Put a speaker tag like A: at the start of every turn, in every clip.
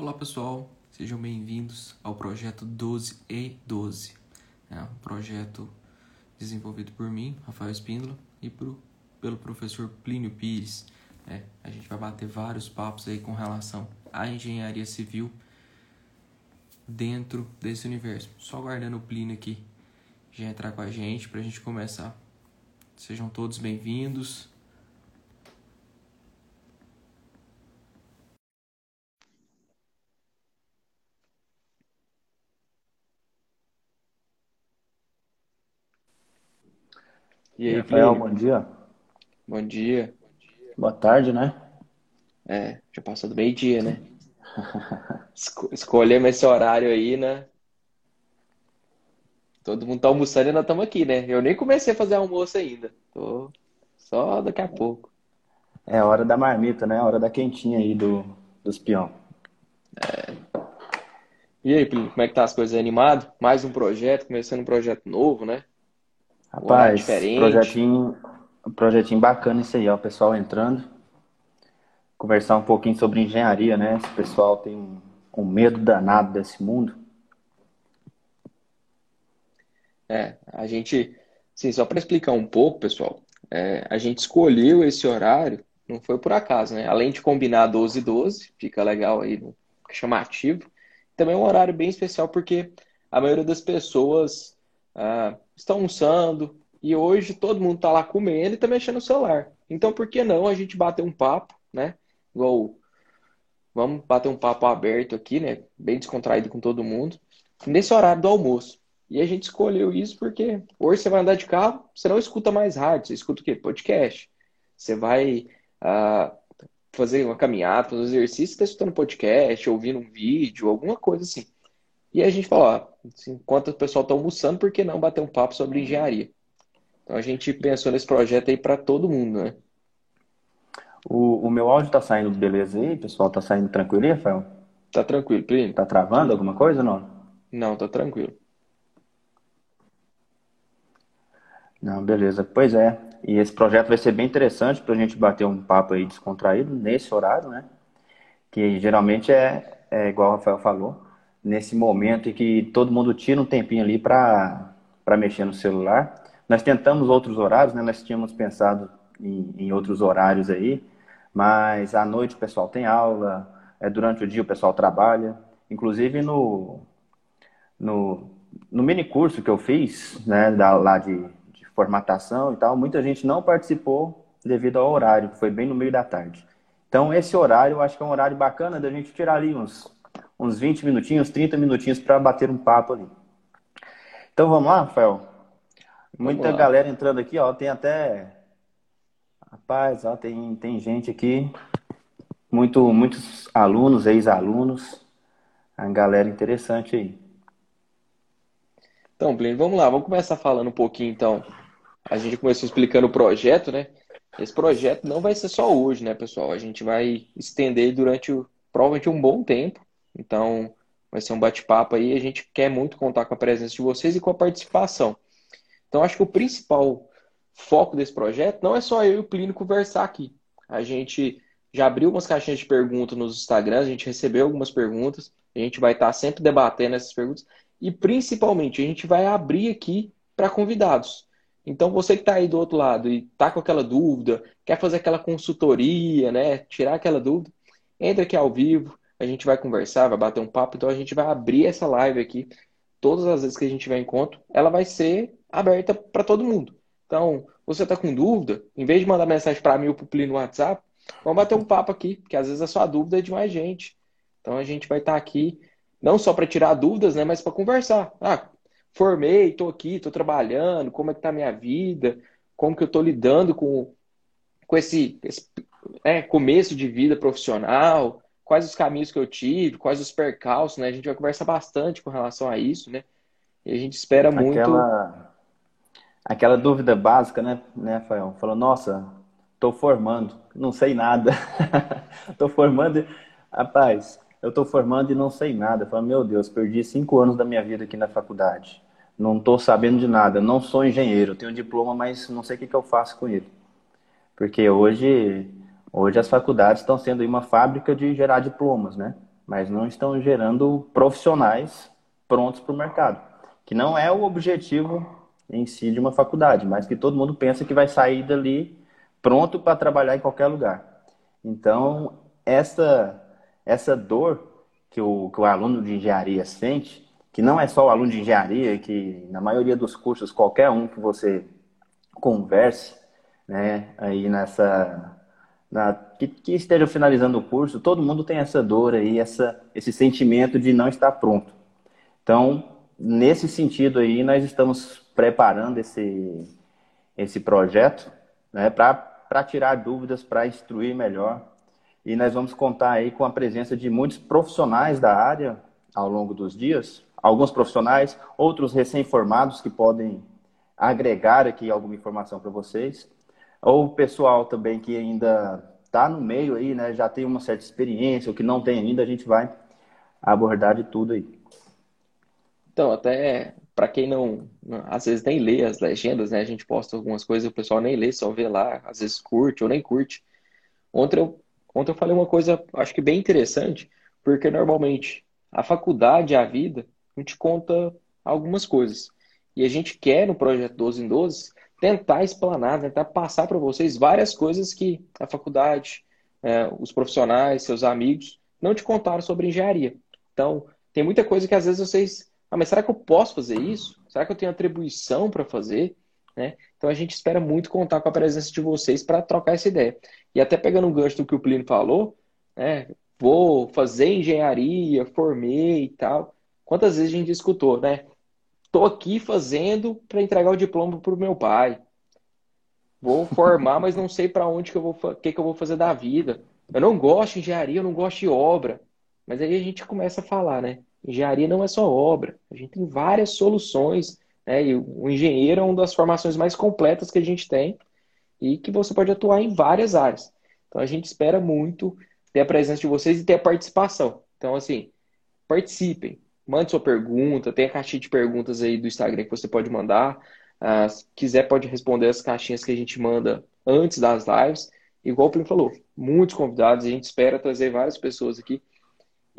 A: Olá pessoal, sejam bem-vindos ao projeto 12 e 12. É um projeto desenvolvido por mim, Rafael Espíndola, e pro, pelo professor Plínio Pires. É, a gente vai bater vários papos aí com relação à engenharia civil dentro desse universo. Só aguardando o Plínio aqui já entrar com a gente para a gente começar. Sejam todos bem-vindos.
B: E aí, Rafael, bom dia.
A: Bom dia.
B: Boa tarde, né?
A: É, já passou do meio-dia, né? Esco escolhemos esse horário aí, né? Todo mundo tá almoçando e nós estamos aqui, né? Eu nem comecei a fazer almoço ainda. Tô só daqui a pouco.
B: É hora da marmita, né? Hora da quentinha aí do, dos peão.
A: É. E aí, como é que tá as coisas? Animado? Mais um projeto, começando um projeto novo, né?
B: Rapaz, projetinho, projetinho bacana isso aí, ó. O pessoal entrando. Conversar um pouquinho sobre engenharia, né? Esse pessoal tem um, um medo danado desse mundo.
A: É, a gente, sim, só para explicar um pouco, pessoal, é, a gente escolheu esse horário, não foi por acaso, né? Além de combinar 12 e 12, fica legal aí, chamativo. Também é um horário bem especial porque a maioria das pessoas ah, estão almoçando, e hoje todo mundo está lá comendo e está mexendo no celular. Então, por que não a gente bater um papo, né? Igual, vamos bater um papo aberto aqui, né? Bem descontraído com todo mundo, nesse horário do almoço. E a gente escolheu isso porque hoje você vai andar de carro, você não escuta mais rádio, você escuta o quê? Podcast. Você vai uh, fazer uma caminhada, fazer um exercício, está escutando podcast, ouvindo um vídeo, alguma coisa assim. E a gente falou, ó, assim, enquanto o pessoal está almoçando, por que não bater um papo sobre engenharia? Então a gente pensou nesse projeto aí para todo mundo, né?
B: O, o meu áudio está saindo beleza aí, pessoal? Está saindo tranquilo aí, Rafael?
A: Tá tranquilo, Plínio.
B: Tá travando alguma coisa ou não?
A: Não, tá tranquilo.
B: Não, beleza. Pois é. E esse projeto vai ser bem interessante para a gente bater um papo aí descontraído nesse horário, né? Que geralmente é, é igual o Rafael falou, nesse momento em que todo mundo tira um tempinho ali para mexer no celular. Nós tentamos outros horários, né? Nós tínhamos pensado em, em outros horários aí, mas à noite o pessoal tem aula, é, durante o dia o pessoal trabalha. Inclusive no, no, no mini curso que eu fiz, né, da, lá de, de formatação e tal, muita gente não participou devido ao horário, que foi bem no meio da tarde. Então, esse horário eu acho que é um horário bacana da gente tirar ali uns uns 20 minutinhos, 30 minutinhos para bater um papo ali. Então vamos lá, Rafael? Muita galera entrando aqui, ó. Tem até. Rapaz, ó, tem, tem gente aqui. Muito, muitos alunos, ex-alunos. A galera interessante aí.
A: Então, Plínio, vamos lá. Vamos começar falando um pouquinho, então. A gente começou explicando o projeto, né? Esse projeto não vai ser só hoje, né, pessoal? A gente vai estender durante o, provavelmente um bom tempo. Então, vai ser um bate-papo aí. A gente quer muito contar com a presença de vocês e com a participação. Então, acho que o principal foco desse projeto não é só eu e o Plínio conversar aqui. A gente já abriu umas caixinhas de perguntas nos Instagrams, a gente recebeu algumas perguntas, a gente vai estar sempre debatendo essas perguntas e principalmente a gente vai abrir aqui para convidados. Então você que está aí do outro lado e está com aquela dúvida, quer fazer aquela consultoria, né, tirar aquela dúvida, entra aqui ao vivo, a gente vai conversar, vai bater um papo, então a gente vai abrir essa live aqui. Todas as vezes que a gente tiver encontro, ela vai ser aberta para todo mundo. Então, você está com dúvida, em vez de mandar mensagem para mim ou para o no WhatsApp, vamos bater um papo aqui, porque às vezes a sua dúvida é de mais gente. Então a gente vai estar tá aqui não só para tirar dúvidas, né, mas para conversar. Ah, formei, estou aqui, estou trabalhando, como é que tá a minha vida, como que eu estou lidando com, com esse, esse é, começo de vida profissional, quais os caminhos que eu tive, quais os percalços, né? A gente vai conversar bastante com relação a isso, né? E a gente espera aquela, muito.
B: Aquela dúvida básica, né, né, Rafael? Falou, nossa, tô formando, não sei nada. tô formando. Rapaz, eu tô formando e não sei nada. Falo, meu Deus, perdi cinco anos da minha vida aqui na faculdade. Não tô sabendo de nada, não sou engenheiro, tenho diploma, mas não sei o que, que eu faço com ele. Porque hoje Hoje as faculdades estão sendo uma fábrica de gerar diplomas, né? mas não estão gerando profissionais prontos para o mercado, que não é o objetivo em si de uma faculdade, mas que todo mundo pensa que vai sair dali pronto para trabalhar em qualquer lugar. Então, essa, essa dor que o, que o aluno de engenharia sente, que não é só o aluno de engenharia, que na maioria dos cursos, qualquer um que você converse, né, aí nessa, na, que, que, esteja finalizando o curso, todo mundo tem essa dor aí, essa, esse sentimento de não estar pronto. Então, nesse sentido aí, nós estamos preparando esse, esse projeto né, para tirar dúvidas, para instruir melhor. E nós vamos contar aí com a presença de muitos profissionais da área ao longo dos dias, alguns profissionais, outros recém-formados que podem agregar aqui alguma informação para vocês, ou pessoal também que ainda está no meio aí, né, já tem uma certa experiência, ou que não tem ainda, a gente vai abordar de tudo aí.
A: Então, até para quem não, às vezes nem lê as legendas, né? A gente posta algumas coisas e o pessoal nem lê, só vê lá, às vezes curte ou nem curte. Ontem eu, ontem eu falei uma coisa, acho que bem interessante, porque normalmente a faculdade, a vida, a gente conta algumas coisas. E a gente quer, no projeto 12 em 12, tentar explanar, tentar passar para vocês várias coisas que a faculdade, é, os profissionais, seus amigos, não te contaram sobre engenharia. Então, tem muita coisa que às vezes vocês ah, mas será que eu posso fazer isso? Será que eu tenho atribuição para fazer? Né? Então a gente espera muito contar com a presença de vocês para trocar essa ideia. E até pegando um gancho do que o Plínio falou, né? vou fazer engenharia, formei e tal. Quantas vezes a gente escutou, né? Tô aqui fazendo para entregar o diploma para o meu pai. Vou formar, mas não sei para onde que eu vou, que, que eu vou fazer da vida. Eu não gosto de engenharia, eu não gosto de obra. Mas aí a gente começa a falar, né? Engenharia não é só obra, a gente tem várias soluções, né? E o engenheiro é uma das formações mais completas que a gente tem e que você pode atuar em várias áreas. Então a gente espera muito ter a presença de vocês e ter a participação. Então, assim, participem, mande sua pergunta, tem a caixinha de perguntas aí do Instagram que você pode mandar. Uh, se quiser, pode responder as caixinhas que a gente manda antes das lives. Igual o Plim falou, muitos convidados, a gente espera trazer várias pessoas aqui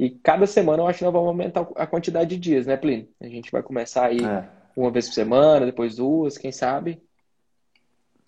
A: e cada semana eu acho que nós vamos aumentar a quantidade de dias, né, Plínio? A gente vai começar aí é. uma vez por semana, depois duas, quem sabe?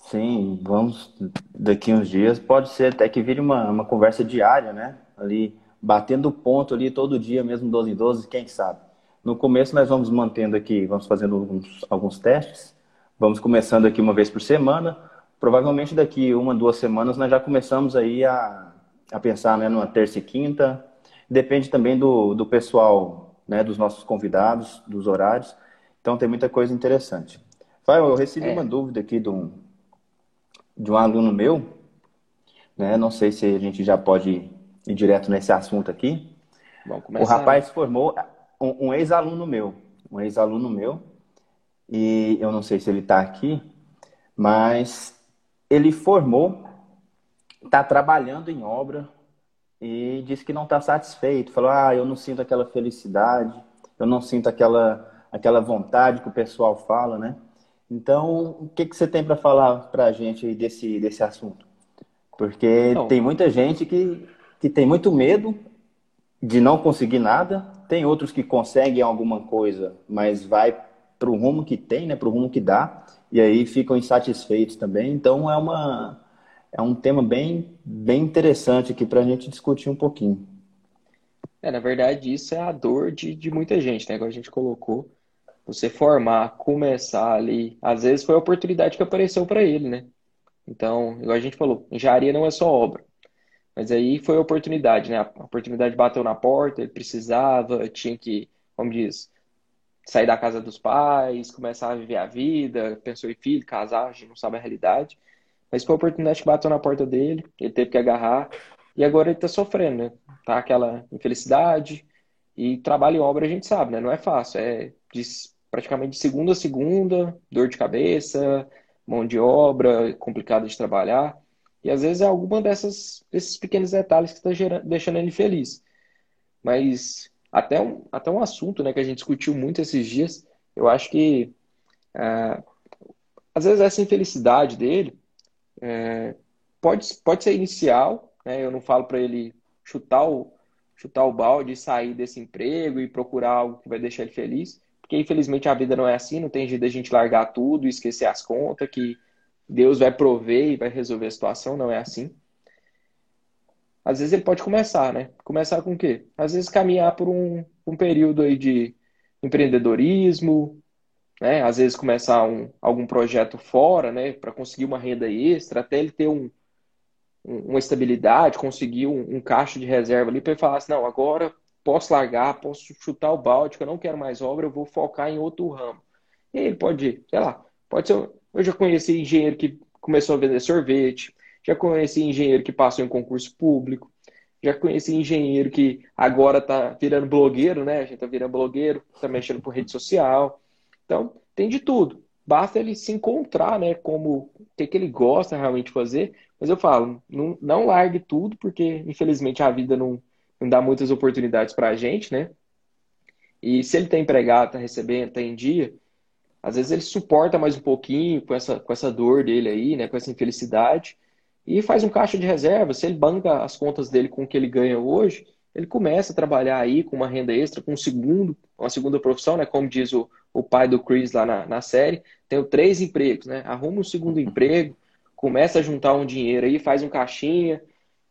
B: Sim, vamos daqui uns dias. Pode ser até que vire uma, uma conversa diária, né? Ali, batendo ponto ali todo dia, mesmo 12 em 12, quem sabe? No começo nós vamos mantendo aqui, vamos fazendo alguns, alguns testes. Vamos começando aqui uma vez por semana. Provavelmente daqui uma, duas semanas nós já começamos aí a, a pensar né, numa terça e quinta, Depende também do, do pessoal, né, dos nossos convidados, dos horários. Então tem muita coisa interessante. Fael, eu recebi é. uma dúvida aqui de um, de um aluno meu, né? Não sei se a gente já pode ir direto nesse assunto aqui. O rapaz formou um, um ex-aluno meu, um ex-aluno meu, e eu não sei se ele está aqui, mas ele formou, está trabalhando em obra e disse que não está satisfeito. Falou: ah, eu não sinto aquela felicidade, eu não sinto aquela, aquela vontade que o pessoal fala, né? Então, o que, que você tem para falar para a gente aí desse, desse assunto? Porque não. tem muita gente que, que tem muito medo de não conseguir nada, tem outros que conseguem alguma coisa, mas vai para o rumo que tem, né, para o rumo que dá, e aí ficam insatisfeitos também. Então, é uma, é um tema bem, bem interessante aqui para a gente discutir um pouquinho.
A: É, na verdade, isso é a dor de, de muita gente, né? Igual a gente colocou. Você formar, começar ali. Às vezes foi a oportunidade que apareceu para ele, né? Então, igual a gente falou, engenharia não é só obra. Mas aí foi a oportunidade, né? A oportunidade bateu na porta, ele precisava, tinha que, como diz, sair da casa dos pais, começar a viver a vida, pensou em filho, casar, a gente não sabe a realidade. Mas foi a oportunidade que bateu na porta dele, ele teve que agarrar, e agora ele está sofrendo, né? Tá aquela infelicidade, e trabalho em obra a gente sabe, né? Não é fácil, é de, praticamente de segunda a segunda, dor de cabeça, mão de obra, complicado de trabalhar, e às vezes é alguma dessas, desses pequenos detalhes que está deixando ele feliz. Mas até um, até um assunto né, que a gente discutiu muito esses dias, eu acho que é, às vezes essa infelicidade dele é, pode, pode ser inicial, né? eu não falo para ele chutar o, chutar o balde e sair desse emprego e procurar algo que vai deixar ele feliz. Porque infelizmente a vida não é assim, não tem jeito da gente largar tudo e esquecer as contas, que Deus vai prover e vai resolver a situação, não é assim. Às vezes ele pode começar, né? Começar com o quê? Às vezes caminhar por um, um período aí de empreendedorismo, né? Às vezes começar um, algum projeto fora, né? Para conseguir uma renda extra, até ele ter um, uma estabilidade, conseguir um, um caixa de reserva ali para ele falar assim, não, agora posso largar, posso chutar o balde, eu não quero mais obra, eu vou focar em outro ramo. E aí ele pode, sei lá, pode ser. Eu já conheci engenheiro que começou a vender sorvete, já conheci engenheiro que passou em concurso público, já conheci engenheiro que agora está virando blogueiro, né? A gente está virando blogueiro, está mexendo por rede social. Então, tem de tudo. Basta ele se encontrar, né? Como o que, que ele gosta realmente fazer. Mas eu falo, não, não largue tudo, porque infelizmente a vida não, não dá muitas oportunidades para a gente, né? E se ele está empregado, está recebendo, está em dia, às vezes ele suporta mais um pouquinho com essa, com essa dor dele aí, né? Com essa infelicidade e faz um caixa de reserva. Se ele banca as contas dele com o que ele ganha hoje, ele começa a trabalhar aí com uma renda extra, com um segundo, uma segunda profissão, né? Como diz o, o pai do Chris lá na, na série, tenho três empregos, né? Arruma um segundo emprego, começa a juntar um dinheiro aí, faz um caixinha,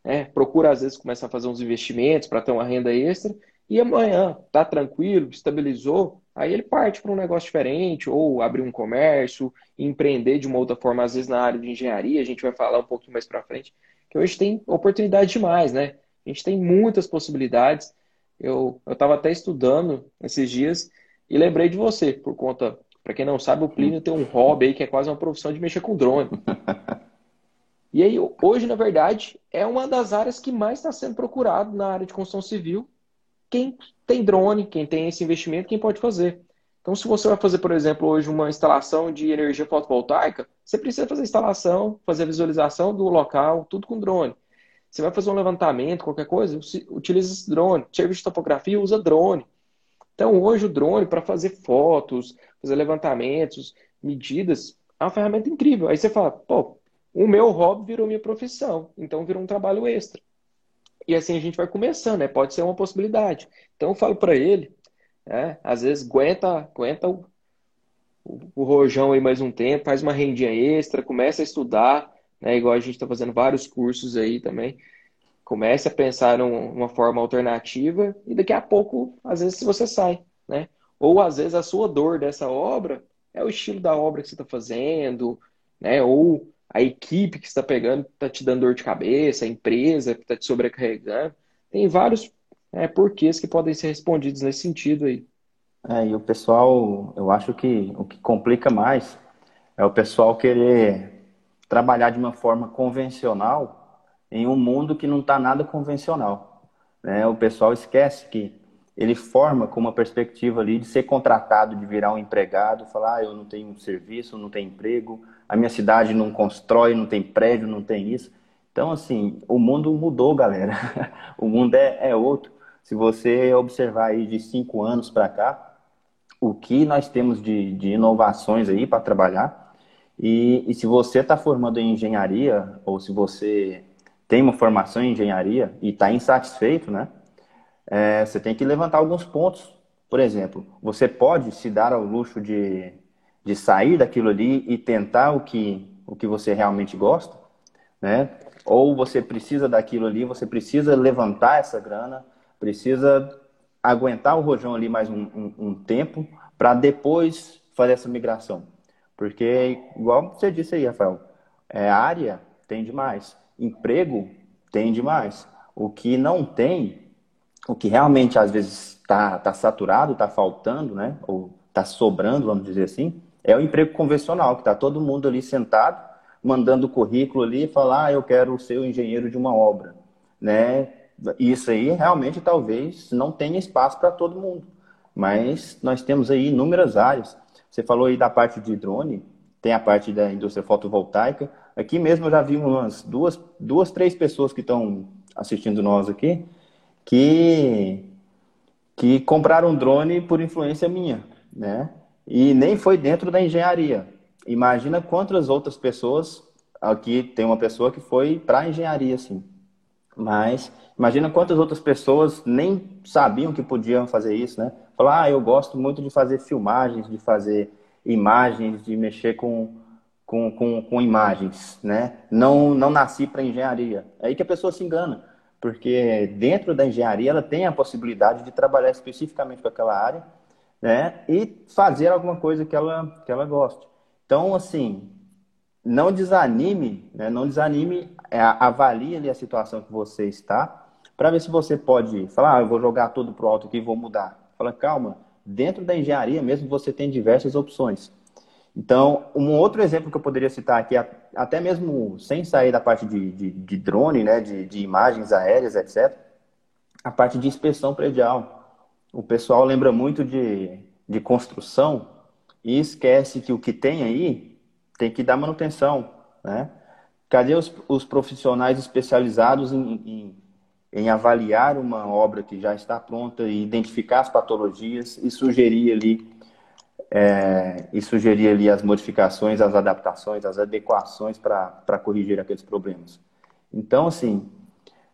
A: né? procura às vezes começar a fazer uns investimentos para ter uma renda extra e amanhã tá tranquilo, estabilizou, aí ele parte para um negócio diferente ou abrir um comércio, empreender de uma outra forma, às vezes na área de engenharia, a gente vai falar um pouquinho mais para frente, que hoje tem oportunidade demais, né? A gente tem muitas possibilidades. Eu estava até estudando esses dias e lembrei de você, por conta, para quem não sabe, o Plínio tem um hobby aí que é quase uma profissão de mexer com drone. E aí, hoje, na verdade, é uma das áreas que mais está sendo procurado na área de construção civil. Quem tem drone, quem tem esse investimento, quem pode fazer. Então, se você vai fazer, por exemplo, hoje uma instalação de energia fotovoltaica, você precisa fazer a instalação, fazer a visualização do local, tudo com drone. Você vai fazer um levantamento, qualquer coisa, utiliza esse drone. Serviço de topografia, usa drone. Então, hoje, o drone, para fazer fotos, fazer levantamentos, medidas, é uma ferramenta incrível. Aí você fala, pô, o meu hobby virou minha profissão, então virou um trabalho extra. E assim a gente vai começando, né? Pode ser uma possibilidade. Então eu falo para ele, né? às vezes aguenta, aguenta o, o, o, rojão aí mais um tempo, faz uma rendinha extra, começa a estudar, né? Igual a gente está fazendo vários cursos aí também. Comece a pensar numa forma alternativa e daqui a pouco, às vezes, você sai, né? Ou às vezes a sua dor dessa obra é o estilo da obra que você está fazendo, né? Ou a equipe que está pegando está te dando dor de cabeça, a empresa que está te sobrecarregando. Tem vários é, porquês que podem ser respondidos nesse sentido aí.
B: É, e o pessoal, eu acho que o que complica mais é o pessoal querer trabalhar de uma forma convencional em um mundo que não está nada convencional. Né? O pessoal esquece que ele forma com uma perspectiva ali de ser contratado, de virar um empregado, falar, ah, eu não tenho serviço, não tenho emprego, a minha cidade não constrói, não tem prédio, não tem isso. Então, assim, o mundo mudou, galera. o mundo é, é outro. Se você observar aí de cinco anos para cá, o que nós temos de, de inovações aí para trabalhar, e, e se você está formando em engenharia, ou se você tem uma formação em engenharia e está insatisfeito, né? É, você tem que levantar alguns pontos. Por exemplo, você pode se dar ao luxo de, de sair daquilo ali e tentar o que, o que você realmente gosta, né? Ou você precisa daquilo ali, você precisa levantar essa grana, precisa aguentar o rojão ali mais um, um, um tempo para depois fazer essa migração. Porque, igual você disse aí, Rafael, é, área tem demais, emprego tem demais. O que não tem o que realmente às vezes está tá saturado, está faltando, né? Ou está sobrando, vamos dizer assim, é o emprego convencional, que está todo mundo ali sentado, mandando o currículo ali e falar, ah, eu quero ser o engenheiro de uma obra, né? Isso aí realmente talvez não tenha espaço para todo mundo, mas nós temos aí inúmeras áreas. Você falou aí da parte de drone, tem a parte da indústria fotovoltaica. Aqui mesmo eu já vi umas duas, duas três pessoas que estão assistindo nós aqui, que, que compraram um drone por influência minha, né? E nem foi dentro da engenharia. Imagina quantas outras pessoas, aqui tem uma pessoa que foi para engenharia, assim. Mas imagina quantas outras pessoas nem sabiam que podiam fazer isso, né? Falar, ah, eu gosto muito de fazer filmagens, de fazer imagens, de mexer com, com, com, com imagens, né? Não, não nasci para engenharia. É aí que a pessoa se engana, porque dentro da engenharia ela tem a possibilidade de trabalhar especificamente com aquela área, né? E fazer alguma coisa que ela, que ela goste. Então, assim, não desanime, né? não desanime, é, avalie ali a situação que você está, para ver se você pode falar, ah, eu vou jogar tudo pro alto aqui e vou mudar. Fala, calma, dentro da engenharia mesmo você tem diversas opções. Então, um outro exemplo que eu poderia citar aqui, até mesmo sem sair da parte de, de, de drone, né, de, de imagens aéreas, etc., a parte de inspeção predial. O pessoal lembra muito de, de construção e esquece que o que tem aí tem que dar manutenção, né? Cadê os, os profissionais especializados em, em, em, avaliar uma obra que já está pronta e identificar as patologias e sugerir ali é, e sugerir ali as modificações, as adaptações, as adequações para corrigir aqueles problemas. Então, assim,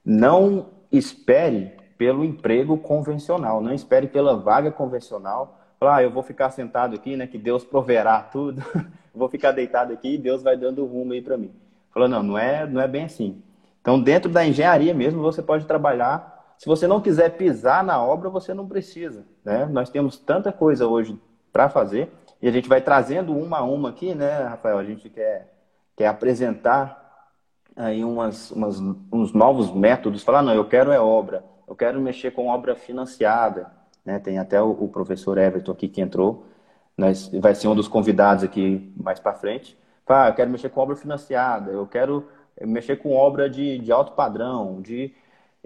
B: não espere pelo emprego convencional, não espere pela vaga convencional. Falar, ah, eu vou ficar sentado aqui, né? Que Deus proverá tudo. vou ficar deitado aqui e Deus vai dando rumo aí para mim. Falou, não, não é, não é bem assim. Então, dentro da engenharia mesmo, você pode trabalhar. Se você não quiser pisar na obra, você não precisa. Né? Nós temos tanta coisa hoje para fazer e a gente vai trazendo uma a uma aqui, né, Rafael? A gente quer, quer apresentar aí umas, umas, uns novos métodos. Falar, não, eu quero é obra, eu quero mexer com obra financiada. Né? Tem até o, o professor Everton aqui que entrou nós, vai ser um dos convidados aqui mais para frente. Ah, eu quero mexer com obra financiada, eu quero mexer com obra de, de alto padrão, de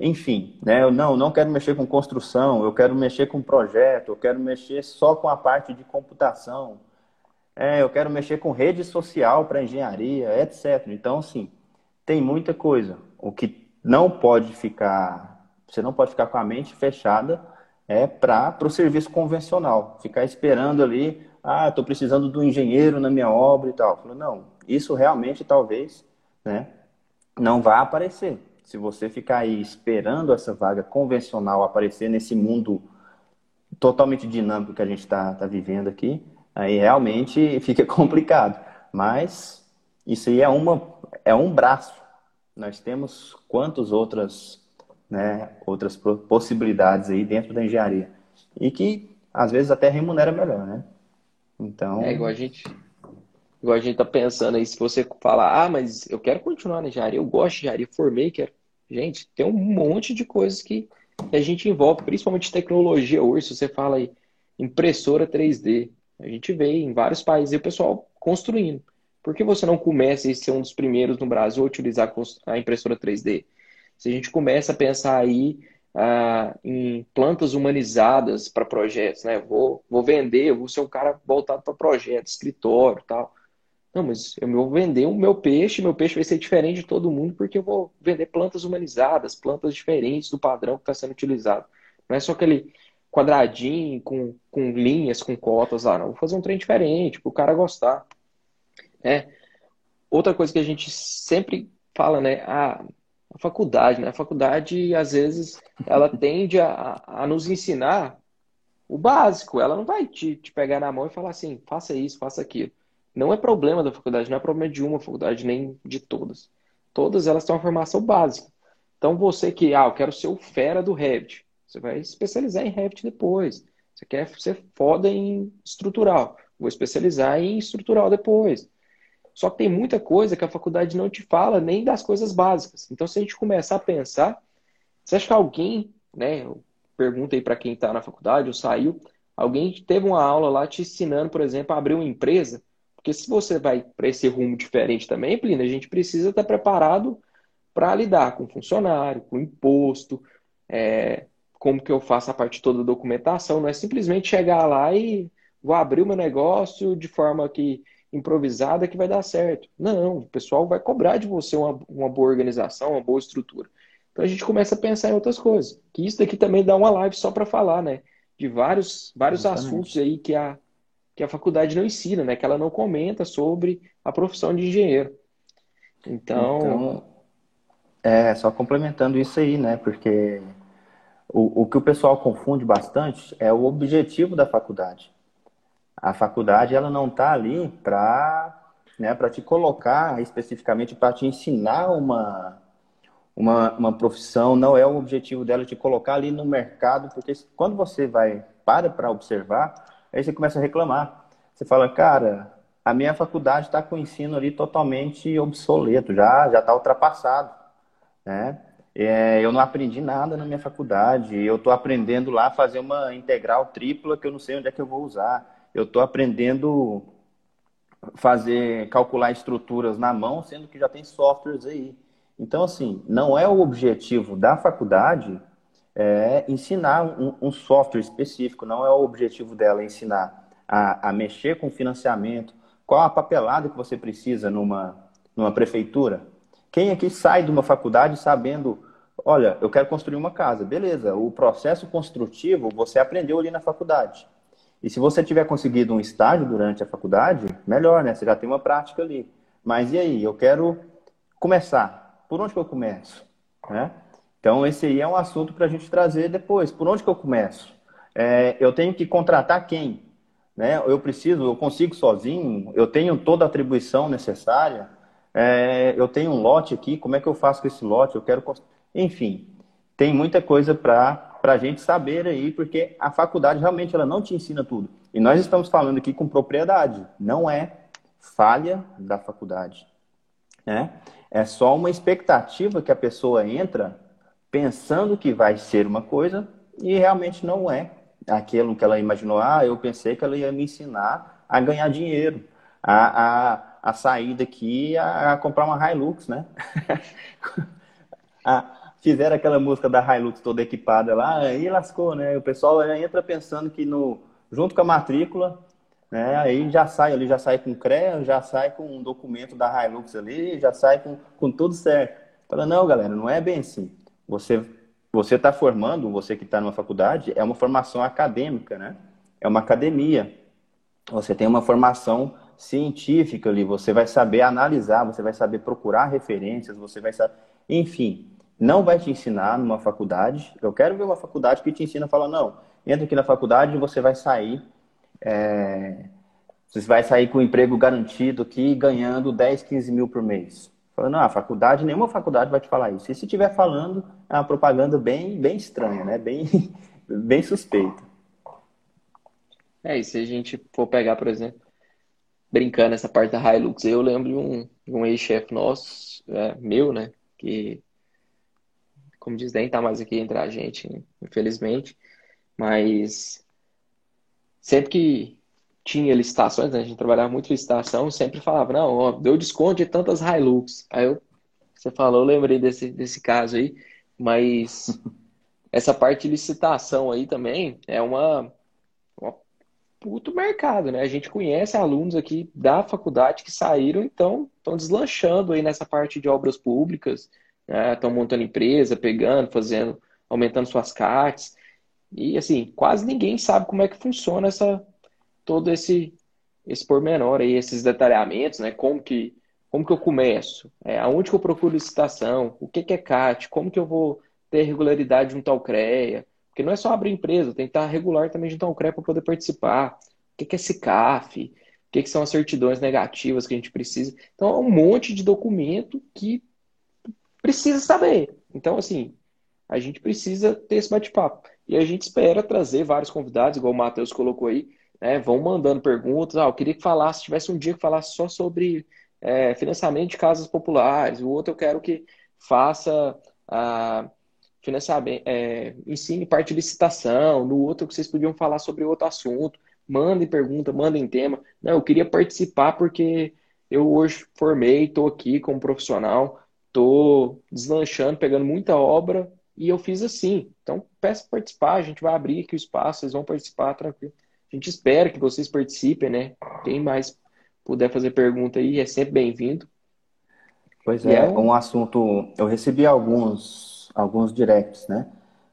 B: enfim, né? Eu não, não quero mexer com construção, eu quero mexer com projeto, eu quero mexer só com a parte de computação, é, eu quero mexer com rede social para engenharia, etc. Então, assim, tem muita coisa. O que não pode ficar, você não pode ficar com a mente fechada é para o serviço convencional. Ficar esperando ali, ah, estou precisando do engenheiro na minha obra e tal. Falo, não, isso realmente talvez né, não vá aparecer. Se você ficar aí esperando essa vaga convencional aparecer nesse mundo totalmente dinâmico que a gente está tá vivendo aqui, aí realmente fica complicado. Mas isso aí é, uma, é um braço. Nós temos quantas outras né, outras possibilidades aí dentro da engenharia. E que às vezes até remunera melhor, né?
A: Então. É igual a gente. Igual a gente tá pensando aí, se você falar, ah, mas eu quero continuar na engenharia, eu gosto de engenharia, formei, quero. Gente, tem um monte de coisas que a gente envolve, principalmente tecnologia hoje, se você fala aí, impressora 3D. A gente vê em vários países o pessoal construindo. Por que você não começa a ser um dos primeiros no Brasil a utilizar a impressora 3D? Se a gente começa a pensar aí ah, em plantas humanizadas para projetos, né? Vou, vou vender, vou ser um cara voltado para projeto, escritório tal. Não, mas eu vou vender o meu peixe, meu peixe vai ser diferente de todo mundo porque eu vou vender plantas humanizadas, plantas diferentes do padrão que está sendo utilizado. Não é só aquele quadradinho com, com linhas, com cotas lá, não. Vou fazer um trem diferente para o cara gostar. É. Outra coisa que a gente sempre fala, né? Ah, a faculdade, né? A faculdade, às vezes, ela tende a, a nos ensinar o básico. Ela não vai te, te pegar na mão e falar assim, faça isso, faça aquilo. Não é problema da faculdade, não é problema de uma faculdade, nem de todas. Todas elas têm uma formação básica. Então, você que, ah, eu quero ser o fera do Revit. Você vai especializar em Revit depois. Você quer ser foda em estrutural. Vou especializar em estrutural depois. Só que tem muita coisa que a faculdade não te fala nem das coisas básicas. Então, se a gente começar a pensar, você acha que alguém, né? Pergunta aí para quem está na faculdade ou saiu, alguém teve uma aula lá te ensinando, por exemplo, a abrir uma empresa? Porque se você vai para esse rumo diferente também, Plínio, a gente precisa estar tá preparado para lidar com funcionário, com imposto, é, como que eu faço a parte toda da documentação. Não é simplesmente chegar lá e vou abrir o meu negócio de forma que improvisada que vai dar certo. Não, o pessoal vai cobrar de você uma, uma boa organização, uma boa estrutura. Então a gente começa a pensar em outras coisas. Que isso daqui também dá uma live só para falar, né? De vários, vários assuntos aí que a, que a faculdade não ensina, né? Que ela não comenta sobre a profissão de engenheiro. Então. então
B: É, só complementando isso aí, né? Porque o, o que o pessoal confunde bastante é o objetivo da faculdade. A faculdade ela não está ali para né, para te colocar especificamente para te ensinar uma, uma, uma profissão, não é o objetivo dela te colocar ali no mercado, porque quando você vai para para observar, aí você começa a reclamar. Você fala, cara, a minha faculdade está com o ensino ali totalmente obsoleto, já já está ultrapassado, né? É, eu não aprendi nada na minha faculdade, eu estou aprendendo lá a fazer uma integral tripla que eu não sei onde é que eu vou usar. Eu estou aprendendo fazer calcular estruturas na mão, sendo que já tem softwares aí. Então, assim, não é o objetivo da faculdade é, ensinar um, um, software específico, não é o objetivo dela ensinar a, a mexer com financiamento, qual a papelada que você precisa numa, numa prefeitura. Quem aqui sai de uma faculdade sabendo, olha, eu quero construir uma casa, beleza, o processo construtivo você aprendeu ali na faculdade. E se você tiver conseguido um estágio durante a faculdade, melhor, né? Você já tem uma prática ali. Mas e aí? Eu quero começar. Por onde que eu começo? Né? Então, esse aí é um assunto para a gente trazer depois. Por onde que eu começo? É, eu tenho que contratar quem? Né? Eu preciso, eu consigo sozinho? Eu tenho toda a atribuição necessária? É, eu tenho um lote aqui, como é que eu faço com esse lote? Eu quero. Enfim, tem muita coisa para a gente saber aí, porque a faculdade realmente ela não te ensina tudo. E nós estamos falando aqui com propriedade, não é falha da faculdade. Né? É só uma expectativa que a pessoa entra pensando que vai ser uma coisa e realmente não é aquilo que ela imaginou. Ah, eu pensei que ela ia me ensinar a ganhar dinheiro, a, a, a sair daqui a, a comprar uma Hilux, né? a, fizeram aquela música da Hilux toda equipada lá, aí lascou, né? O pessoal entra pensando que no, junto com a matrícula, né? Aí já sai ali, já sai com CREA, já sai com um documento da Hilux ali, já sai com, com tudo certo. Fala, não, galera, não é bem assim. Você você está formando, você que está numa faculdade, é uma formação acadêmica, né? É uma academia. Você tem uma formação científica ali, você vai saber analisar, você vai saber procurar referências, você vai saber, enfim, não vai te ensinar numa faculdade. Eu quero ver uma faculdade que te ensina a falar, não, entra aqui na faculdade e você vai sair. É, você vai sair com um emprego garantido aqui, ganhando 10, 15 mil por mês. Falando, não, a faculdade, nenhuma faculdade vai te falar isso. E se estiver falando, é uma propaganda bem, bem estranha, né? Bem, bem suspeita.
A: É, e se a gente for pegar, por exemplo, brincando essa parte da Hilux, eu lembro de um, um ex-chefe nosso, é, meu, né? Que como diz, nem tá mais aqui entre a gente, infelizmente. Mas sempre que tinha licitações, né? a gente trabalhava muito licitação, sempre falava, não, ó, deu desconto de tantas Hilux. Aí eu, você falou, eu lembrei desse, desse caso aí, mas essa parte de licitação aí também é uma, uma puto mercado, né? A gente conhece alunos aqui da faculdade que saíram, então estão deslanchando aí nessa parte de obras públicas, estão né? montando empresa, pegando, fazendo, aumentando suas cartas. E assim, quase ninguém sabe como é que funciona essa todo esse esse pormenor aí, esses detalhamentos, né? Como que como que eu começo? É, aonde que eu procuro licitação? O que, que é CAT? Como que eu vou ter regularidade junto ao CREA? Porque não é só abrir empresa, tem que estar regular também junto ao CREA para poder participar. O que, que é SICAF? O que, que são as certidões negativas que a gente precisa? Então, é um monte de documento que precisa saber. Então, assim, a gente precisa ter esse bate-papo. E a gente espera trazer vários convidados, igual o Matheus colocou aí, né? Vão mandando perguntas. Ah, eu queria que falasse, tivesse um dia que falasse só sobre é, financiamento de casas populares. O outro eu quero que faça a financiamento, é, ensine parte de licitação. No outro que vocês podiam falar sobre outro assunto. Mandem pergunta, mandem tema. Não, eu queria participar porque eu hoje formei, estou aqui como profissional tô deslanchando, pegando muita obra e eu fiz assim. Então, peço participar, a gente vai abrir aqui o espaço, vocês vão participar tranquilo. A gente espera que vocês participem, né? Quem mais puder fazer pergunta aí é sempre bem-vindo.
B: Pois é, é, um assunto. Eu recebi alguns, alguns directs, né?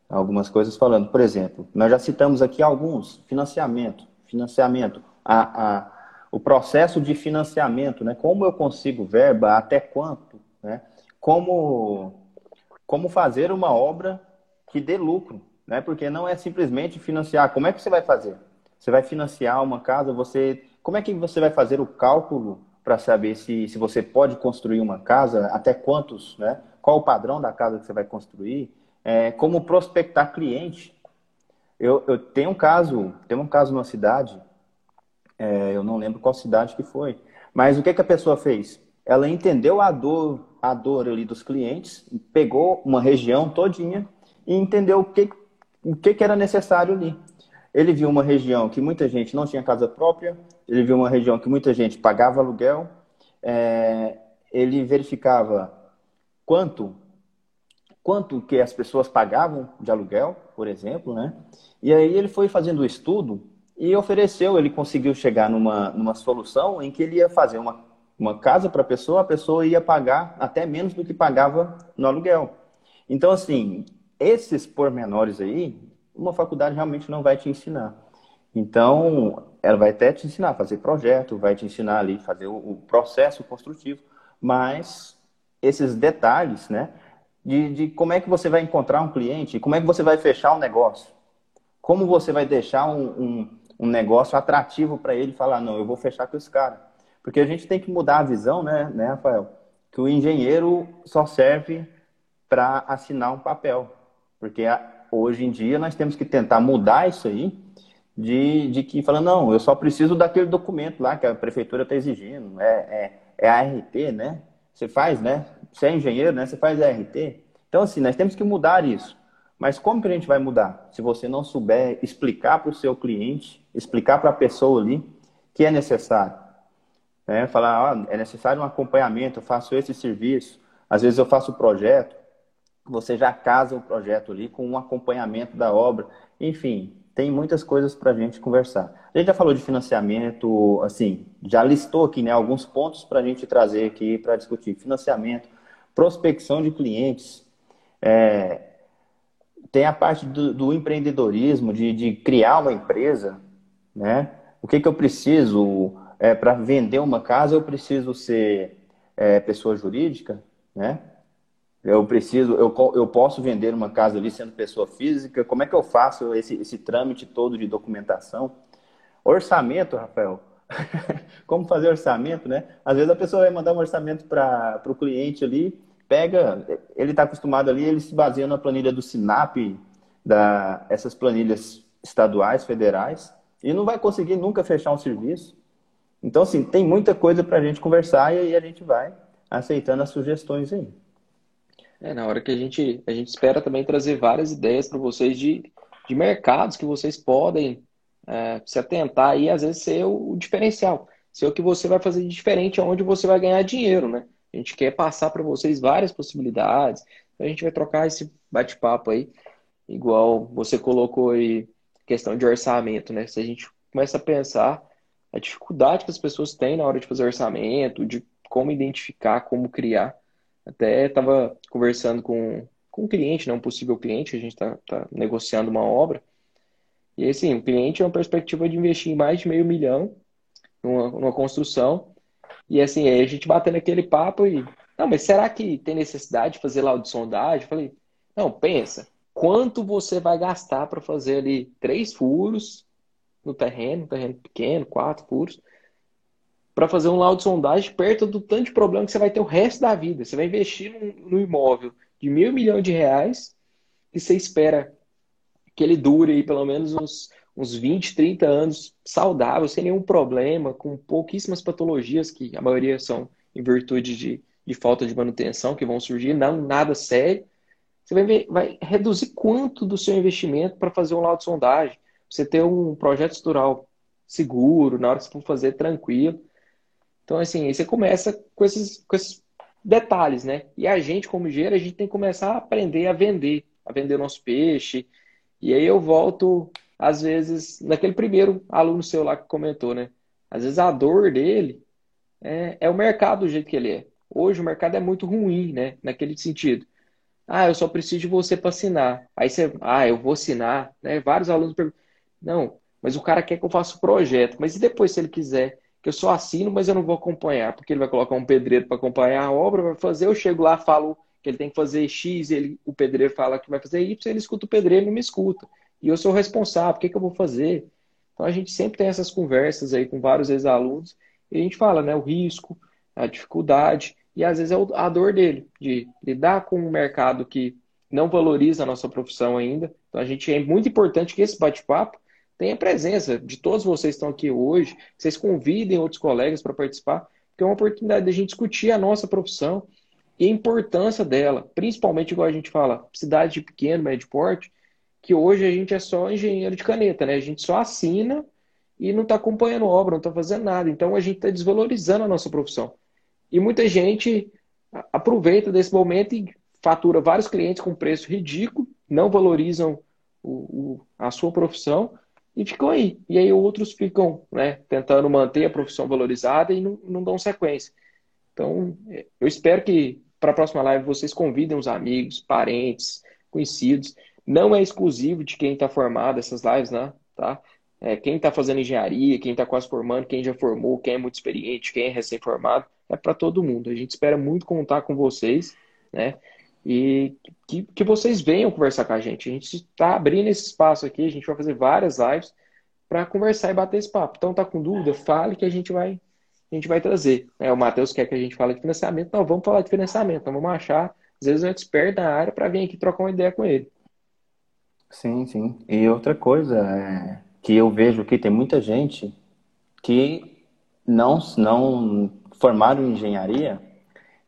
B: Algumas coisas falando. Por exemplo, nós já citamos aqui alguns: financiamento, financiamento, a, a, o processo de financiamento, né? Como eu consigo verba, até quanto, né? como como fazer uma obra que dê lucro, né? Porque não é simplesmente financiar. Como é que você vai fazer? Você vai financiar uma casa, você como é que você vai fazer o cálculo para saber se, se você pode construir uma casa, até quantos, né? Qual o padrão da casa que você vai construir? É, como prospectar cliente. Eu, eu tenho um caso, tem um caso numa cidade, é, eu não lembro qual cidade que foi, mas o que, que a pessoa fez? Ela entendeu a dor, a dor ali dos clientes, pegou uma região todinha e entendeu o que, o que, que era necessário ali. Ele viu uma região que muita gente não tinha casa própria, ele viu uma região que muita gente pagava aluguel, é, ele verificava quanto quanto que as pessoas pagavam de aluguel, por exemplo, né? E aí ele foi fazendo o estudo e ofereceu, ele conseguiu chegar numa, numa solução em que ele ia fazer uma, uma casa para a pessoa, a pessoa ia pagar até menos do que pagava no aluguel. Então, assim, esses pormenores aí, uma faculdade realmente não vai te ensinar. Então, ela vai até te ensinar a fazer projeto, vai te ensinar ali fazer o, processo construtivo, mas esses detalhes, né, de, de como é que você vai encontrar um cliente, como é que você vai fechar um negócio, como você vai deixar um, um, um negócio atrativo para ele falar, não, eu vou fechar com esse cara. Porque a gente tem que mudar a visão, né, né Rafael? Que o engenheiro só serve para assinar um papel. Porque hoje em dia nós temos que tentar mudar isso aí de, de que fala, não, eu só preciso daquele documento lá que a prefeitura está exigindo. É, é, é a RT, né? Você faz, né? Você é engenheiro, né? Você faz a RT. Então, assim, nós temos que mudar isso. Mas como que a gente vai mudar? Se você não souber explicar para o seu cliente, explicar para a pessoa ali que é necessário. Né? Falar, é necessário um acompanhamento, eu faço esse serviço. Às vezes eu faço o projeto, você já casa o projeto ali com um acompanhamento da obra. Enfim, tem muitas coisas para a gente conversar. A gente já falou de financiamento, assim, já listou aqui né, alguns pontos para a gente trazer aqui para discutir. Financiamento, prospecção de clientes, é, tem a parte do, do empreendedorismo, de, de, criar uma empresa, né? O que, que eu preciso é, para vender uma casa? Eu preciso ser é, pessoa jurídica, né? Eu preciso, eu, eu posso vender uma casa ali sendo pessoa física? Como é que eu faço esse, esse trâmite todo de documentação? Orçamento, Rafael. Como fazer orçamento, né? Às vezes a pessoa vai mandar um orçamento para o cliente ali, pega, ele está acostumado ali, ele se baseia na planilha do SINAP, da, essas planilhas estaduais, federais, e não vai conseguir nunca fechar um serviço. Então, assim, tem muita coisa para a gente conversar e aí a gente vai aceitando as sugestões aí.
A: É, na hora que a gente, a gente espera também trazer várias ideias para vocês de, de mercados que vocês podem é, se atentar e às vezes ser o, o diferencial, ser o que você vai fazer de diferente, onde você vai ganhar dinheiro, né? A gente quer passar para vocês várias possibilidades. Então a gente vai trocar esse bate-papo aí, igual você colocou aí, questão de orçamento, né? Se a gente começa a pensar a dificuldade que as pessoas têm na hora de fazer orçamento, de como identificar, como criar. Até estava conversando com, com um cliente, né, um possível cliente, a gente está tá negociando uma obra. E assim, o cliente é uma perspectiva de investir em mais de meio milhão numa, numa construção e assim, aí a gente batendo aquele papo e. Não, mas será que tem necessidade de fazer laudo de sondagem? Falei, não, pensa, quanto você vai gastar para fazer ali três furos no terreno, terreno pequeno, quatro furos, para fazer um laudo de sondagem perto do tanto de problema que você vai ter o resto da vida. Você vai investir no, imóvel de mil milhões de reais e você espera que ele dure aí pelo menos uns uns 20, 30 anos saudável, sem nenhum problema, com pouquíssimas patologias, que a maioria são em virtude de, de falta de manutenção que vão surgir, não nada sério. Você vai, ver, vai reduzir quanto do seu investimento para fazer um laudo de sondagem, você ter um projeto estrutural seguro, na hora que você for fazer, tranquilo. Então, assim, aí você começa com esses, com esses detalhes, né? E a gente, como engenheiro, a gente tem que começar a aprender a vender, a vender nosso peixe. E aí eu volto às vezes, naquele primeiro aluno seu lá que comentou, né? Às vezes a dor dele é, é o mercado do jeito que ele é. Hoje o mercado é muito ruim, né? Naquele sentido. Ah, eu só preciso de você para assinar. Aí você, ah, eu vou assinar, né? Vários alunos perguntam, não, mas o cara quer que eu faça o projeto. Mas e depois, se ele quiser que eu só assino, mas eu não vou acompanhar? Porque ele vai colocar um pedreiro para acompanhar a obra, vai fazer, eu chego lá, falo que ele tem que fazer X, ele, o pedreiro fala que vai fazer Y, ele escuta o pedreiro não me escuta. E eu sou responsável, o que, que eu vou fazer? Então a gente sempre tem essas conversas aí com vários ex-alunos e a gente fala, né, o risco, a dificuldade e às vezes é a dor dele de lidar com um mercado que não valoriza a nossa profissão ainda. Então a gente é muito importante que esse bate-papo tenha presença de todos vocês que estão aqui hoje, vocês convidem outros colegas para participar, porque é uma oportunidade de a gente discutir a nossa profissão e a importância dela, principalmente igual a gente fala, cidade de pequeno, médio porte, que hoje a gente é só engenheiro de caneta, né? A gente só assina e não está acompanhando obra, não está fazendo nada. Então a gente está desvalorizando a nossa profissão. E muita gente aproveita desse momento e fatura vários clientes com preço ridículo, não valorizam o, o, a sua profissão e ficam aí. E aí outros ficam né, tentando manter a profissão valorizada e não, não dão sequência. Então, eu espero que para a próxima live vocês convidem os amigos, parentes, conhecidos. Não é exclusivo de quem está formado essas lives, né? Tá? É, quem está fazendo engenharia, quem está quase formando, quem já formou, quem é muito experiente, quem é recém-formado, é para todo mundo. A gente espera muito contar com vocês, né? E que, que vocês venham conversar com a gente. A gente está abrindo esse espaço aqui, a gente vai fazer várias lives para conversar e bater esse papo. Então, tá com dúvida? Fale que a gente vai a gente vai trazer. É, o Matheus quer que a gente fale de financiamento. Não, vamos falar de financiamento. Então, vamos achar, às vezes, um expert na área para vir aqui trocar uma ideia com ele.
B: Sim, sim. E outra coisa é que eu vejo que tem muita gente que não, não formaram engenharia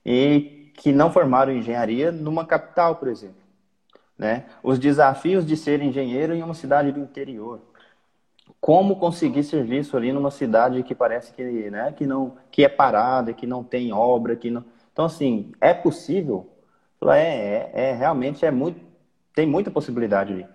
B: e que não formaram engenharia numa capital, por exemplo. Né? Os desafios de ser engenheiro em uma cidade do interior. Como conseguir serviço ali numa cidade que parece que, né, que não que é parada, que não tem obra, que não. Então assim, é possível? É, é, é realmente é muito tem muita possibilidade ali.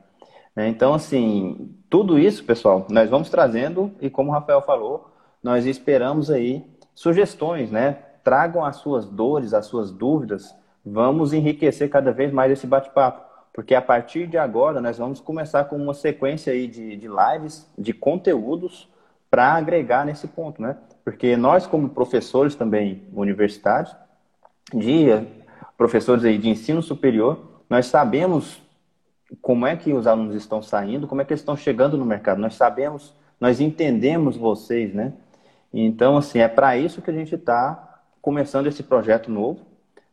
B: Né? Então assim, tudo isso, pessoal, nós vamos trazendo e como o Rafael falou, nós esperamos aí sugestões, né? Tragam as suas dores, as suas dúvidas. Vamos enriquecer cada vez mais esse bate-papo. Porque a partir de agora nós vamos começar com uma sequência aí de, de lives, de conteúdos para agregar nesse ponto, né? Porque nós, como professores também universitários, de professores aí de ensino superior, nós sabemos como é que os alunos estão saindo, como é que eles estão chegando no mercado. Nós sabemos, nós entendemos vocês, né? Então, assim, é para isso que a gente está começando esse projeto novo,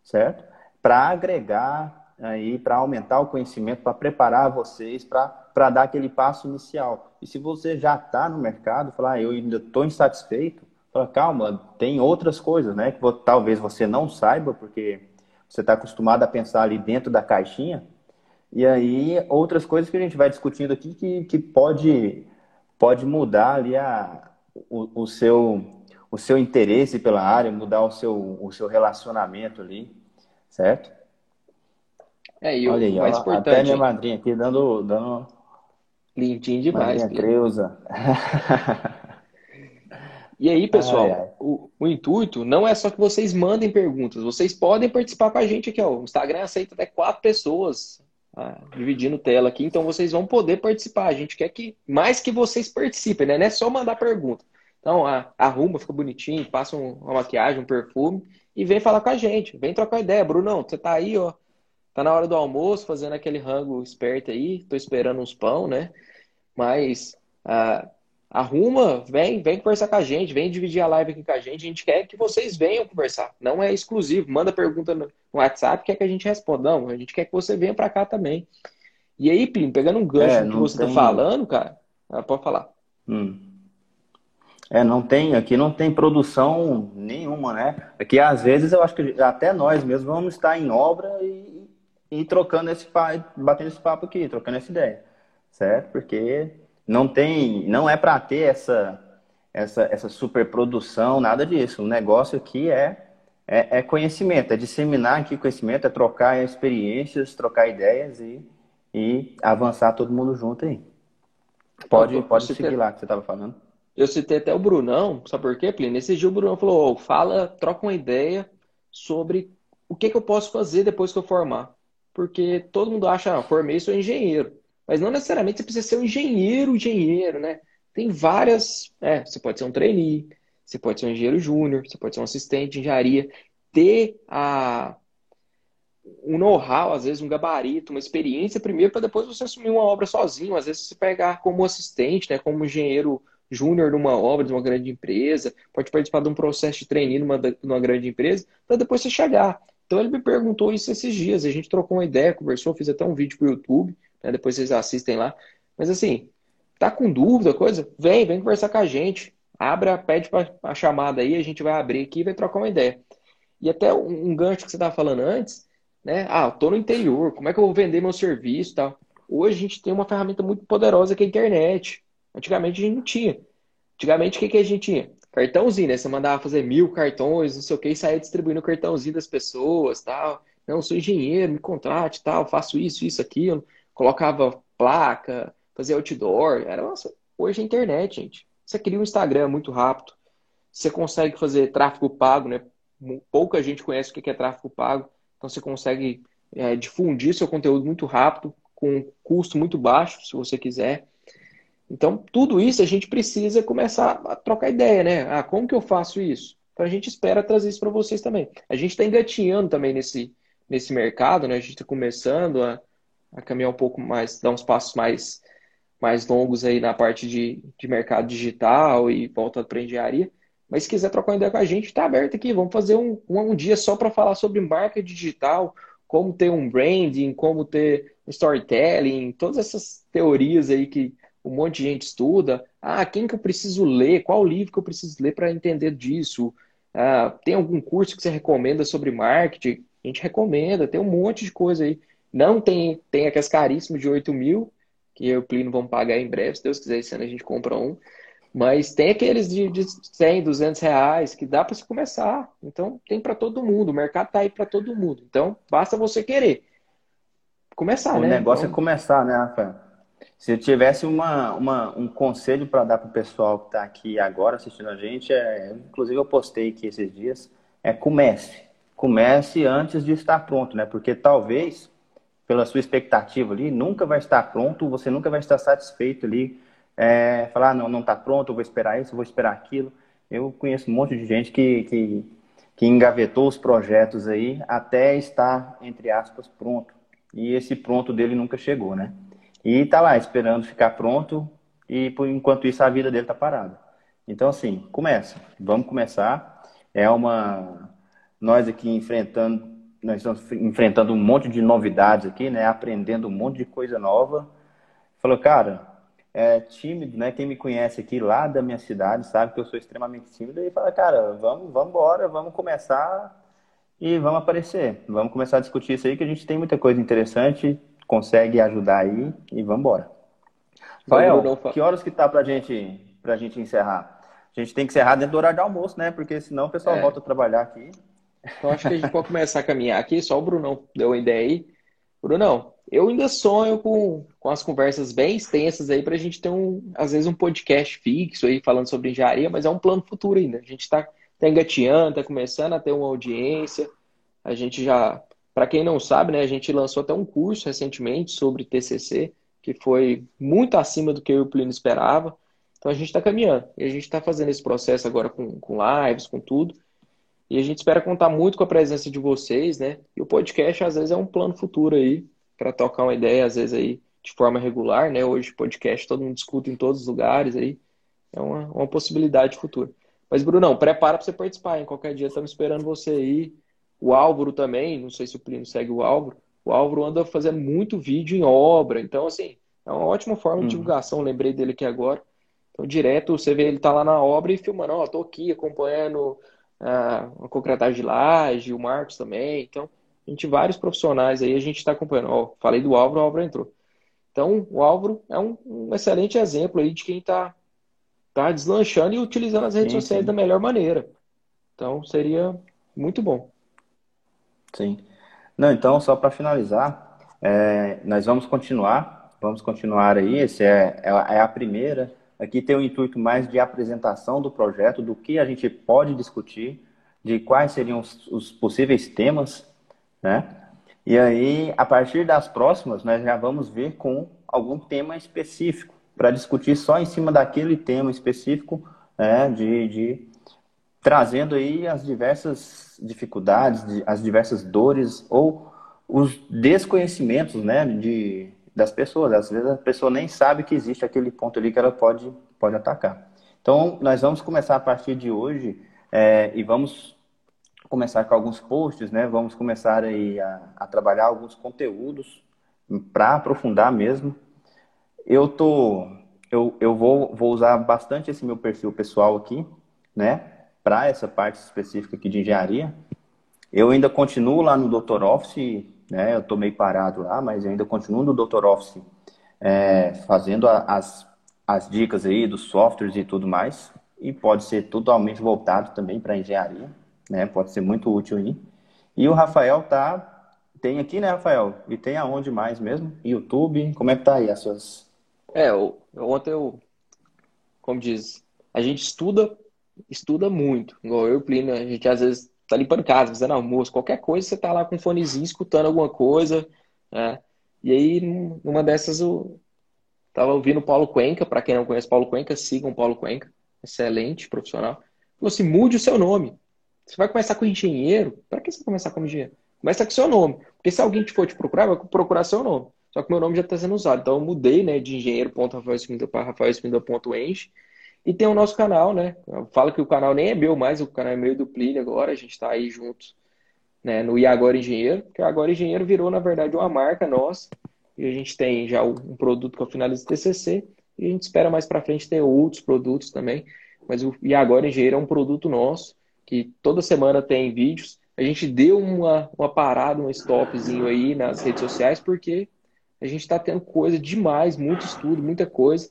B: certo? Para agregar aí, para aumentar o conhecimento, para preparar vocês para dar aquele passo inicial. E se você já está no mercado, falar, ah, eu ainda estou insatisfeito, fala, calma, tem outras coisas, né? Que talvez você não saiba, porque você está acostumado a pensar ali dentro da caixinha. E aí, outras coisas que a gente vai discutindo aqui que, que pode, pode mudar ali a, o, o, seu, o seu interesse pela área, mudar o seu, o seu relacionamento ali, certo?
A: É, e Olha aí, mais ó, importante...
B: até minha madrinha aqui dando... dando...
A: Lindinho demais.
B: Madrinha Creuza.
A: E aí, pessoal, ai, ai. O, o, intuito não é só que vocês mandem perguntas, vocês podem participar com a gente aqui. Ó. O Instagram aceita até quatro pessoas ah, dividindo tela aqui, então vocês vão poder participar. A gente quer que mais que vocês participem, né? Não é só mandar pergunta. Então, arruma, fica bonitinho, passa uma maquiagem, um perfume e vem falar com a gente, vem trocar ideia. Brunão, você tá aí, ó, tá na hora do almoço, fazendo aquele rango esperto aí, tô esperando uns pão, né? Mas ah, arruma, vem, vem conversar com a gente, vem dividir a live aqui com a gente. A gente quer que vocês venham conversar. Não é exclusivo. Manda pergunta no WhatsApp, quer que a gente responda. Não, a gente quer que você venha para cá também. E aí, Plim, pegando um gancho é, que você tá tem... tá falando, cara, ah, pode falar.
B: Hum. É, não tem, aqui não tem produção nenhuma, né? Aqui às vezes eu acho que até nós mesmos vamos estar em obra e, e trocando esse papo, batendo esse papo aqui, trocando essa ideia, certo? Porque não tem, não é para ter essa, essa, essa superprodução, nada disso. O negócio aqui é, é, é, conhecimento, é disseminar aqui conhecimento, é trocar experiências, trocar ideias e, e avançar todo mundo junto aí. Pode, pode seguir lá que você estava falando.
A: Eu citei até o Brunão, sabe por quê, Plínio? Nesse dia o Brunão falou, oh, fala, troca uma ideia sobre o que, que eu posso fazer depois que eu formar. Porque todo mundo acha, ah, formei, sou engenheiro. Mas não necessariamente você precisa ser um engenheiro, engenheiro, né? Tem várias. É, você pode ser um trainee, você pode ser um engenheiro júnior, você pode ser um assistente de engenharia. Ter a, um know-how, às vezes um gabarito, uma experiência primeiro, para depois você assumir uma obra sozinho. Às vezes você pegar como assistente, né, como engenheiro júnior numa obra de uma grande empresa, pode participar de um processo de treininho numa, numa grande empresa, para depois você chegar. Então ele me perguntou isso esses dias, a gente trocou uma ideia, conversou, fiz até um vídeo pro YouTube, né, depois vocês assistem lá. Mas assim, tá com dúvida, coisa? Vem, vem conversar com a gente. Abra, pede para a chamada aí, a gente vai abrir aqui e vai trocar uma ideia. E até um, gancho que você estava falando antes, né? Ah, eu tô no interior, como é que eu vou vender meu serviço tal? Hoje a gente tem uma ferramenta muito poderosa que é a internet. Antigamente a gente não tinha. Antigamente o que, que a gente tinha? Cartãozinho, né? Você mandava fazer mil cartões, não sei o que, e saía distribuindo o cartãozinho das pessoas, tal. Não, sou engenheiro, me contrate, tal, faço isso, isso, aquilo. Colocava placa, fazia outdoor. Era, nossa, hoje é internet, gente. Você cria um Instagram muito rápido. Você consegue fazer tráfego pago, né? Pouca gente conhece o que é tráfego pago. Então você consegue é, difundir seu conteúdo muito rápido, com um custo muito baixo, se você quiser. Então, tudo isso a gente precisa começar a trocar ideia, né? Ah, como que eu faço isso? Então a gente espera trazer isso para vocês também. A gente está engatinhando também nesse, nesse mercado, né? A gente está começando a, a, caminhar um pouco mais, dar uns passos mais, mais longos aí na parte de, de mercado digital e volta para engenharia. Mas se quiser trocar ideia com a gente, está aberto aqui. Vamos fazer um, um dia só para falar sobre marca digital, como ter um branding, como ter um storytelling, todas essas teorias aí que um monte de gente estuda. Ah, quem que eu preciso ler? Qual livro que eu preciso ler para entender disso? Ah, tem algum curso que você recomenda sobre marketing? A gente recomenda, tem um monte de coisa aí. Não tem, tem aquelas caríssimas de 8 mil, que eu e o Plínio vamos pagar em breve, se Deus quiser, esse ano a gente compra um. Mas tem aqueles de, de 100, 200 reais que dá para se começar. Então, tem para todo mundo. O mercado está aí para todo mundo. Então, basta você querer. Começar,
B: o
A: né?
B: O negócio
A: então...
B: é começar, né, Rafael? Se eu tivesse uma, uma, um conselho para dar para o pessoal que está aqui agora assistindo a gente, é, inclusive eu postei aqui esses dias, é comece. Comece antes de estar pronto, né? Porque talvez, pela sua expectativa ali, nunca vai estar pronto, você nunca vai estar satisfeito ali é, falar, ah, não, não está pronto, vou esperar isso, vou esperar aquilo. Eu conheço um monte de gente que, que, que engavetou os projetos aí até estar, entre aspas, pronto. E esse pronto dele nunca chegou, né? E está lá esperando ficar pronto e por enquanto isso a vida dele está parada. Então assim, começa, vamos começar. É uma nós aqui enfrentando, nós estamos enfrentando um monte de novidades aqui, né? Aprendendo um monte de coisa nova. Falou, cara, é, tímido, né? Quem me conhece aqui lá da minha cidade sabe que eu sou extremamente tímido e fala, cara, vamos, vamos embora, vamos começar e vamos aparecer. Vamos começar a discutir isso aí que a gente tem muita coisa interessante, consegue ajudar aí e vamos embora. Rafael, que horas que tá pra gente, pra gente encerrar? A gente tem que encerrar dentro do horário de almoço, né? Porque senão o pessoal é. volta a trabalhar aqui.
A: Então acho que a gente pode começar a caminhar aqui. Só o Brunão deu uma ideia aí. Brunão, eu ainda sonho com, com as conversas bem extensas aí para a gente ter um, às vezes, um podcast fixo aí falando sobre engenharia, mas é um plano futuro ainda. A gente está tá engateando, está começando a ter uma audiência. A gente já, para quem não sabe, né, a gente lançou até um curso recentemente sobre TCC, que foi muito acima do que eu e o Plínio esperava. Então a gente está caminhando. E a gente está fazendo esse processo agora com, com lives, com tudo. E a gente espera contar muito com a presença de vocês, né? E o podcast, às vezes, é um plano futuro aí para tocar uma ideia, às vezes aí de forma regular, né? Hoje podcast todo mundo discute em todos os lugares aí. É uma, uma possibilidade futura. Mas, Brunão, prepara para você participar, hein? Qualquer dia estamos esperando você aí. O Álvaro também, não sei se o Plínio segue o Álvaro. O Álvaro anda fazendo muito vídeo em obra. Então, assim, é uma ótima forma de uhum. divulgação. Lembrei dele aqui agora. Então, direto, você vê ele tá lá na obra e filmando. Ó, oh, tô aqui acompanhando ah, a concretagem de laje, o Marcos também. Então, a gente, vários profissionais aí, a gente está acompanhando. Ó, falei do Álvaro, o Álvaro entrou. Então, o Álvaro é um, um excelente exemplo aí de quem está tá deslanchando e utilizando as redes sim, sociais sim. da melhor maneira. Então, seria muito bom.
B: Sim. Não, então, só para finalizar, é, nós vamos continuar, vamos continuar aí, esse é, é, é a primeira. Aqui tem o intuito mais de apresentação do projeto, do que a gente pode discutir, de quais seriam os, os possíveis temas né? E aí, a partir das próximas, nós já vamos ver com algum tema específico, para discutir só em cima daquele tema específico, né, de, de trazendo aí as diversas dificuldades, as diversas dores ou os desconhecimentos, né, de, das pessoas. Às vezes a pessoa nem sabe que existe aquele ponto ali que ela pode, pode atacar. Então, nós vamos começar a partir de hoje é, e vamos começar com alguns posts, né? Vamos começar aí a, a trabalhar alguns conteúdos para aprofundar mesmo. Eu tô, eu, eu vou, vou usar bastante esse meu perfil pessoal aqui, né? Para essa parte específica aqui de engenharia. Eu ainda continuo lá no Dr. Office, né? Eu estou meio parado lá, mas ainda continuo no Dr. Office é, fazendo a, as, as dicas aí dos softwares e tudo mais. E pode ser totalmente voltado também para engenharia, né? Pode ser muito útil aí. E o Rafael tá tem aqui, né, Rafael? E tem aonde mais mesmo? YouTube? Como é que tá aí as suas?
A: É, eu, ontem eu, como diz, a gente estuda, estuda muito. Igual eu o Plínio, a gente às vezes tá limpando casa, fazendo almoço, qualquer coisa, você tá lá com um fonezinho escutando alguma coisa, né? E aí, numa dessas, eu tava ouvindo o Paulo Cuenca, para quem não conhece Paulo Cuenca, sigam o Paulo Cuenca, excelente profissional. Falou assim, mude o seu nome. Você vai começar com engenheiro? Para que você começar como engenheiro? Começa com seu nome. Porque se alguém te for te procurar, vai procurar seu nome. Só que meu nome já está sendo usado. Então eu mudei, né, de engenheiro.rafaelsmida para rafaelsmida.eng. E tem o nosso canal, né? Fala que o canal nem é meu mais, o canal é meio do Plínio agora, a gente está aí juntos, né, no E Agora Engenheiro, que o Agora Engenheiro virou, na verdade, uma marca nossa, e a gente tem já um produto que eu finalizo TCC, e a gente espera mais para frente ter outros produtos também, mas o E Agora Engenheiro é um produto nosso, que toda semana tem vídeos, a gente deu uma, uma parada, um stopzinho aí nas redes sociais, porque a gente está tendo coisa demais, muito estudo, muita coisa,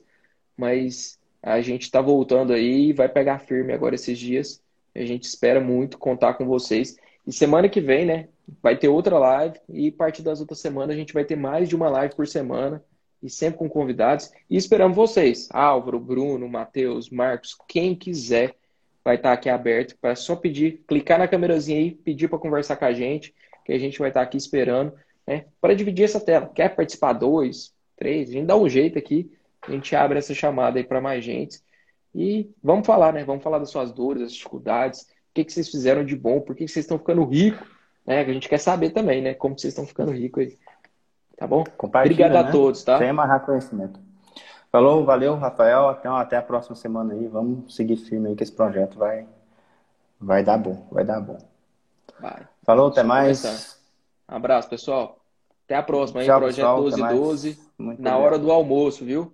A: mas a gente está voltando aí e vai pegar firme agora esses dias. A gente espera muito contar com vocês. E semana que vem, né, vai ter outra live e a partir das outras semanas a gente vai ter mais de uma live por semana e sempre com convidados. E esperamos vocês, Álvaro, Bruno, Matheus, Marcos, quem quiser vai estar aqui aberto para só pedir, clicar na câmerazinha aí, pedir para conversar com a gente, que a gente vai estar aqui esperando, né, para dividir essa tela. Quer participar dois, três? A gente dá um jeito aqui a gente abre essa chamada aí para mais gente. E vamos falar, né? Vamos falar das suas dores, das dificuldades, o que, que vocês fizeram de bom, por que, que vocês estão ficando ricos, né? Que a gente quer saber também, né? Como vocês estão ficando ricos aí. Tá bom? Obrigado
B: né?
A: a todos, tá?
B: Sem amarrar conhecimento. Falou, valeu, Rafael. Até, até a próxima semana aí. Vamos seguir firme aí que esse projeto vai, vai dar bom. Vai dar bom. Vai. Falou, até mais.
A: Um abraço, pessoal. Até a próxima, hein? Tchau, Projeto pessoal, 1212, na hora do almoço, viu?